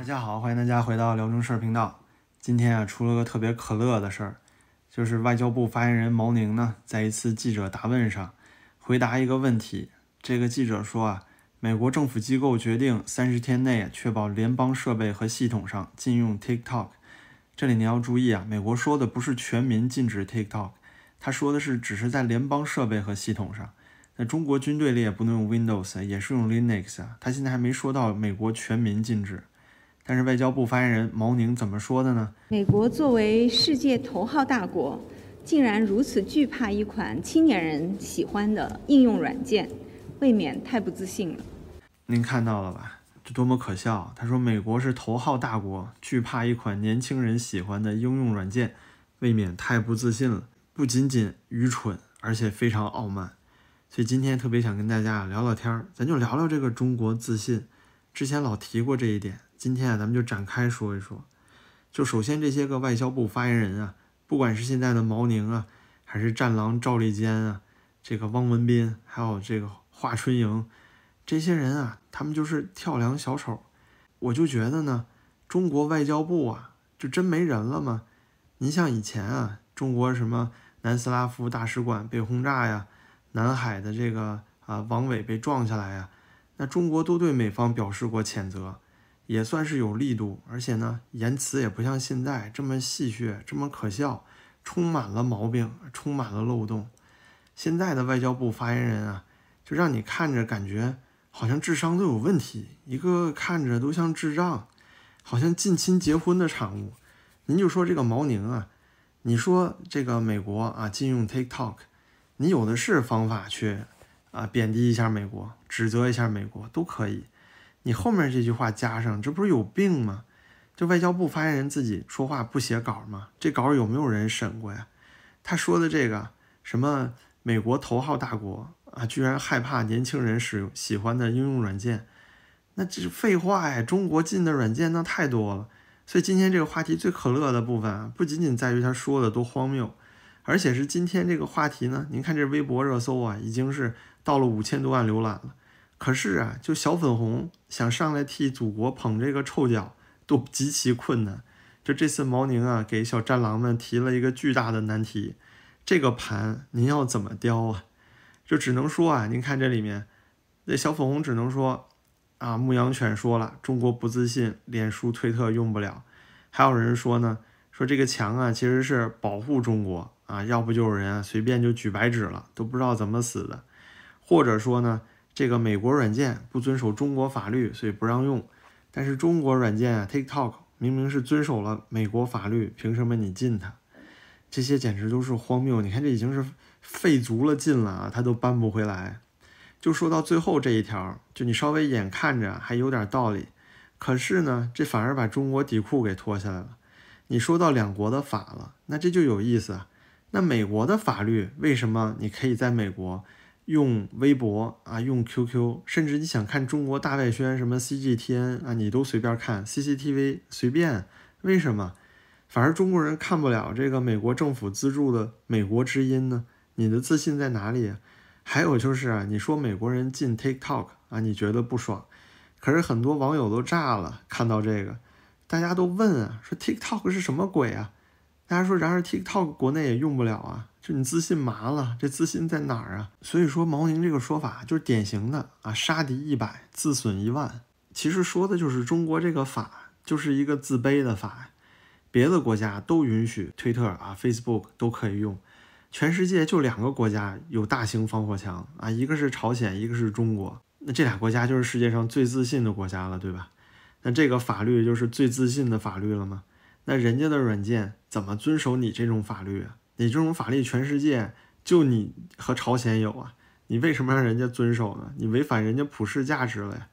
大家好，欢迎大家回到辽中事儿频道。今天啊，出了个特别可乐的事儿，就是外交部发言人毛宁呢，在一次记者答问上回答一个问题。这个记者说啊，美国政府机构决定三十天内确保联邦设备和系统上禁用 TikTok。这里你要注意啊，美国说的不是全民禁止 TikTok，他说的是只是在联邦设备和系统上。那中国军队里也不能用 Windows，也是用 Linux 啊。他现在还没说到美国全民禁止。但是外交部发言人毛宁怎么说的呢？美国作为世界头号大国，竟然如此惧怕一款青年人喜欢的应用软件，未免太不自信了。您看到了吧？这多么可笑！他说美国是头号大国，惧怕一款年轻人喜欢的应用软件，未免太不自信了。不仅仅愚蠢，而且非常傲慢。所以今天特别想跟大家聊聊天儿，咱就聊聊这个中国自信。之前老提过这一点。今天啊，咱们就展开说一说。就首先这些个外交部发言人啊，不管是现在的毛宁啊，还是战狼赵立坚啊，这个汪文斌，还有这个华春莹，这些人啊，他们就是跳梁小丑。我就觉得呢，中国外交部啊，就真没人了吗？您像以前啊，中国什么南斯拉夫大使馆被轰炸呀，南海的这个啊王伟被撞下来呀，那中国都对美方表示过谴责。也算是有力度，而且呢，言辞也不像现在这么戏谑，这么可笑，充满了毛病，充满了漏洞。现在的外交部发言人啊，就让你看着感觉好像智商都有问题，一个看着都像智障，好像近亲结婚的产物。您就说这个毛宁啊，你说这个美国啊禁用 TikTok，你有的是方法去啊贬低一下美国，指责一下美国都可以。你后面这句话加上，这不是有病吗？就外交部发言人自己说话不写稿吗？这稿有没有人审过呀？他说的这个什么美国头号大国啊，居然害怕年轻人使用喜欢的应用软件，那这是废话呀！中国进的软件那太多了。所以今天这个话题最可乐的部分啊，不仅仅在于他说的多荒谬，而且是今天这个话题呢，您看这微博热搜啊，已经是到了五千多万浏览了。可是啊，就小粉红想上来替祖国捧这个臭脚，都极其困难。就这次毛宁啊，给小战狼们提了一个巨大的难题，这个盘您要怎么雕啊？就只能说啊，您看这里面，那小粉红只能说啊，牧羊犬说了，中国不自信，脸书、推特用不了。还有人说呢，说这个墙啊，其实是保护中国啊，要不就有人啊随便就举白纸了，都不知道怎么死的，或者说呢？这个美国软件不遵守中国法律，所以不让用。但是中国软件啊，TikTok 明明是遵守了美国法律，凭什么你禁它？这些简直都是荒谬。你看，这已经是费足了劲了啊，他都扳不回来。就说到最后这一条，就你稍微眼看着还有点道理，可是呢，这反而把中国底裤给脱下来了。你说到两国的法了，那这就有意思啊。那美国的法律为什么你可以在美国？用微博啊，用 QQ，甚至你想看中国大外宣什么 CGTN 啊，你都随便看 CCTV 随便。为什么？反而中国人看不了这个美国政府资助的美国之音呢？你的自信在哪里？还有就是啊，你说美国人进 TikTok 啊，你觉得不爽？可是很多网友都炸了，看到这个，大家都问啊，说 TikTok 是什么鬼啊？大家说，然而 TikTok 国内也用不了啊。就你自信麻了，这自信在哪儿啊？所以说毛宁这个说法就是典型的啊，杀敌一百，自损一万。其实说的就是中国这个法就是一个自卑的法，别的国家都允许推特啊、Facebook 都可以用，全世界就两个国家有大型防火墙啊，一个是朝鲜，一个是中国。那这俩国家就是世界上最自信的国家了，对吧？那这个法律就是最自信的法律了吗？那人家的软件怎么遵守你这种法律啊？你这种法律全世界就你和朝鲜有啊，你为什么让人家遵守呢？你违反人家普世价值了呀。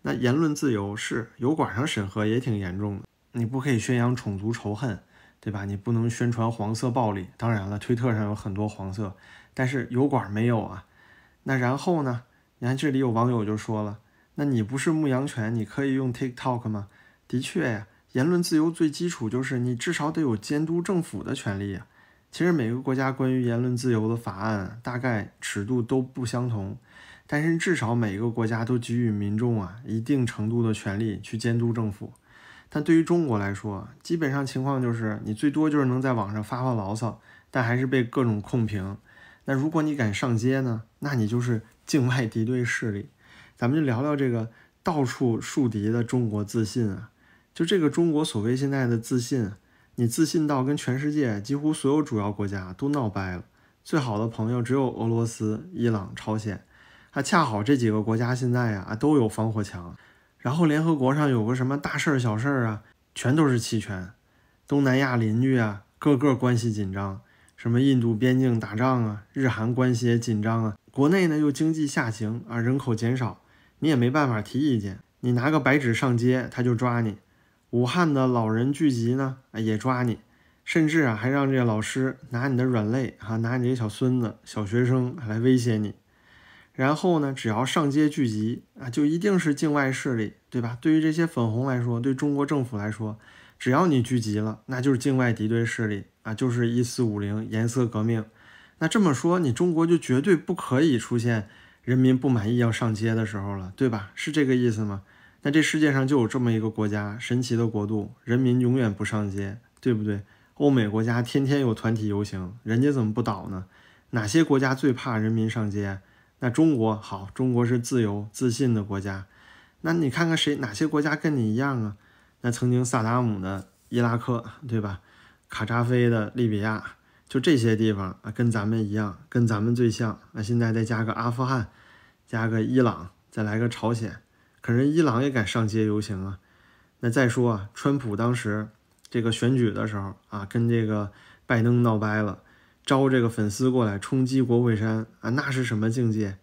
那言论自由是油管上审核也挺严重的，你不可以宣扬种族仇恨，对吧？你不能宣传黄色暴力。当然了，推特上有很多黄色，但是油管没有啊。那然后呢？你看这里有网友就说了，那你不是牧羊犬，你可以用 TikTok 吗？的确呀，言论自由最基础就是你至少得有监督政府的权利呀。其实每个国家关于言论自由的法案大概尺度都不相同，但是至少每个国家都给予民众啊一定程度的权利去监督政府。但对于中国来说，基本上情况就是你最多就是能在网上发发牢骚，但还是被各种控评。那如果你敢上街呢，那你就是境外敌对势力。咱们就聊聊这个到处树敌的中国自信啊，就这个中国所谓现在的自信，你自信到跟全世界几乎所有主要国家都闹掰了。最好的朋友只有俄罗斯、伊朗、朝鲜，啊，恰好这几个国家现在呀都有防火墙。然后联合国上有个什么大事儿、小事儿啊，全都是弃权。东南亚邻居啊，个个关系紧张，什么印度边境打仗啊，日韩关系也紧张啊。国内呢又经济下行啊，人口减少，你也没办法提意见。你拿个白纸上街，他就抓你。武汉的老人聚集呢，也抓你，甚至啊还让这个老师拿你的软肋啊，拿你这小孙子、小学生来威胁你。然后呢，只要上街聚集啊，就一定是境外势力，对吧？对于这些粉红来说，对中国政府来说，只要你聚集了，那就是境外敌对势力啊，就是一四五零颜色革命。那这么说，你中国就绝对不可以出现人民不满意要上街的时候了，对吧？是这个意思吗？那这世界上就有这么一个国家，神奇的国度，人民永远不上街，对不对？欧美国家天天有团体游行，人家怎么不倒呢？哪些国家最怕人民上街？那中国好，中国是自由自信的国家。那你看看谁哪些国家跟你一样啊？那曾经萨达姆的伊拉克，对吧？卡扎菲的利比亚，就这些地方啊，跟咱们一样，跟咱们最像。那现在再加个阿富汗，加个伊朗，再来个朝鲜，可是伊朗也敢上街游行啊。那再说啊，川普当时这个选举的时候啊，跟这个拜登闹掰了。招这个粉丝过来冲击国会山啊，那是什么境界？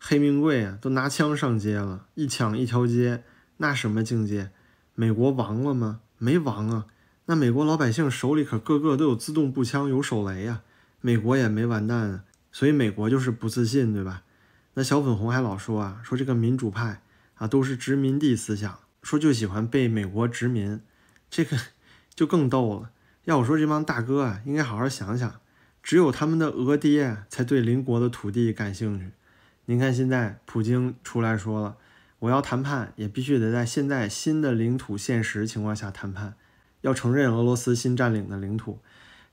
黑名贵啊，都拿枪上街了，一抢一条街，那什么境界？美国亡了吗？没亡啊，那美国老百姓手里可个个都有自动步枪，有手雷啊，美国也没完蛋啊。所以美国就是不自信，对吧？那小粉红还老说啊，说这个民主派啊都是殖民地思想，说就喜欢被美国殖民，这个 就更逗了。要我说，这帮大哥啊，应该好好想想。只有他们的额爹才对邻国的土地感兴趣。您看，现在普京出来说了，我要谈判，也必须得在现在新的领土现实情况下谈判，要承认俄罗斯新占领的领土。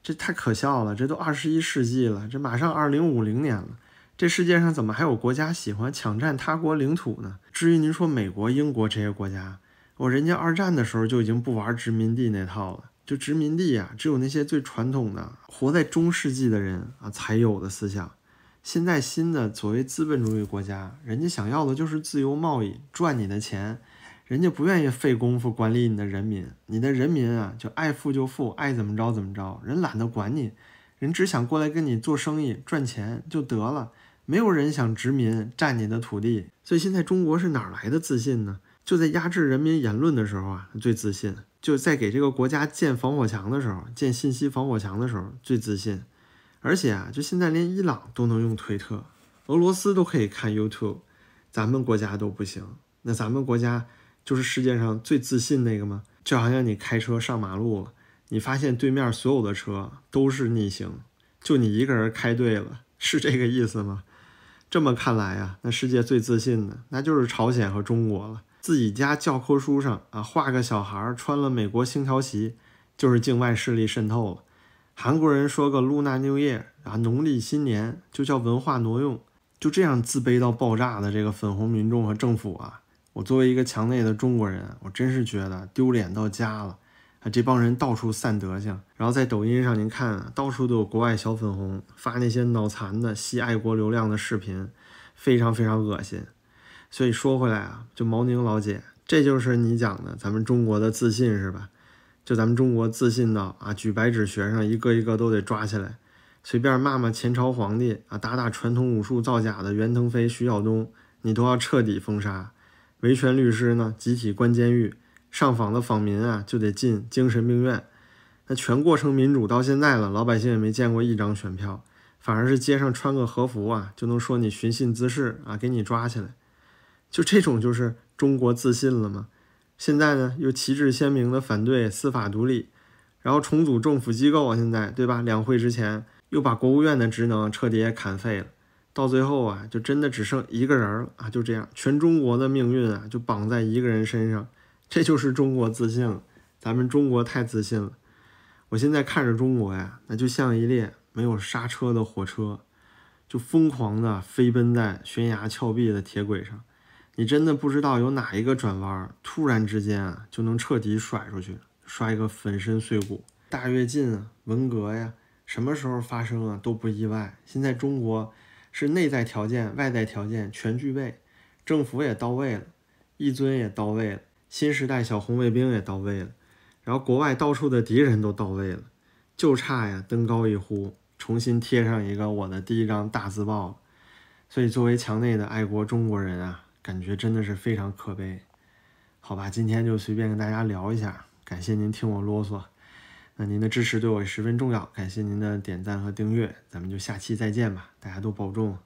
这太可笑了！这都二十一世纪了，这马上二零五零年了，这世界上怎么还有国家喜欢抢占他国领土呢？至于您说美国、英国这些国家，我人家二战的时候就已经不玩殖民地那套了。就殖民地啊，只有那些最传统的、活在中世纪的人啊才有的思想。现在新的所谓资本主义国家，人家想要的就是自由贸易，赚你的钱，人家不愿意费功夫管理你的人民。你的人民啊，就爱富就富，爱怎么着怎么着，人懒得管你，人只想过来跟你做生意赚钱就得了。没有人想殖民占你的土地。所以现在中国是哪来的自信呢？就在压制人民言论的时候啊，最自信。就在给这个国家建防火墙的时候，建信息防火墙的时候最自信，而且啊，就现在连伊朗都能用推特，俄罗斯都可以看 YouTube，咱们国家都不行。那咱们国家就是世界上最自信那个吗？就好像你开车上马路了，你发现对面所有的车都是逆行，就你一个人开对了，是这个意思吗？这么看来啊，那世界最自信的那就是朝鲜和中国了。自己家教科书上啊画个小孩穿了美国星条旗，就是境外势力渗透了。韩国人说个 Lunar New Year 啊农历新年就叫文化挪用，就这样自卑到爆炸的这个粉红民众和政府啊，我作为一个墙内的中国人，我真是觉得丢脸到家了这帮人到处散德行，然后在抖音上您看啊，到处都有国外小粉红发那些脑残的吸爱国流量的视频，非常非常恶心。所以说回来啊，就毛宁老姐，这就是你讲的咱们中国的自信是吧？就咱们中国自信到啊，举白纸学生一个一个都得抓起来，随便骂骂前朝皇帝啊，打打传统武术造假的袁腾飞、徐晓东，你都要彻底封杀。维权律师呢，集体关监狱，上访的访民啊，就得进精神病院。那全过程民主到现在了，老百姓也没见过一张选票，反而是街上穿个和服啊，就能说你寻衅滋事啊，给你抓起来。就这种就是中国自信了吗？现在呢又旗帜鲜明的反对司法独立，然后重组政府机构啊，现在对吧？两会之前又把国务院的职能彻底也砍废了，到最后啊，就真的只剩一个人了啊！就这样，全中国的命运啊就绑在一个人身上，这就是中国自信了咱们中国太自信了。我现在看着中国呀，那就像一列没有刹车的火车，就疯狂的飞奔在悬崖峭壁的铁轨上。你真的不知道有哪一个转弯，突然之间啊，就能彻底甩出去，摔一个粉身碎骨。大跃进啊，文革呀，什么时候发生啊都不意外。现在中国是内在条件、外在条件全具备，政府也到位了，一尊也到位了，新时代小红卫兵也到位了，然后国外到处的敌人都到位了，就差呀登高一呼，重新贴上一个我的第一张大字报。所以作为墙内的爱国中国人啊。感觉真的是非常可悲，好吧，今天就随便跟大家聊一下，感谢您听我啰嗦，那您的支持对我十分重要，感谢您的点赞和订阅，咱们就下期再见吧，大家都保重。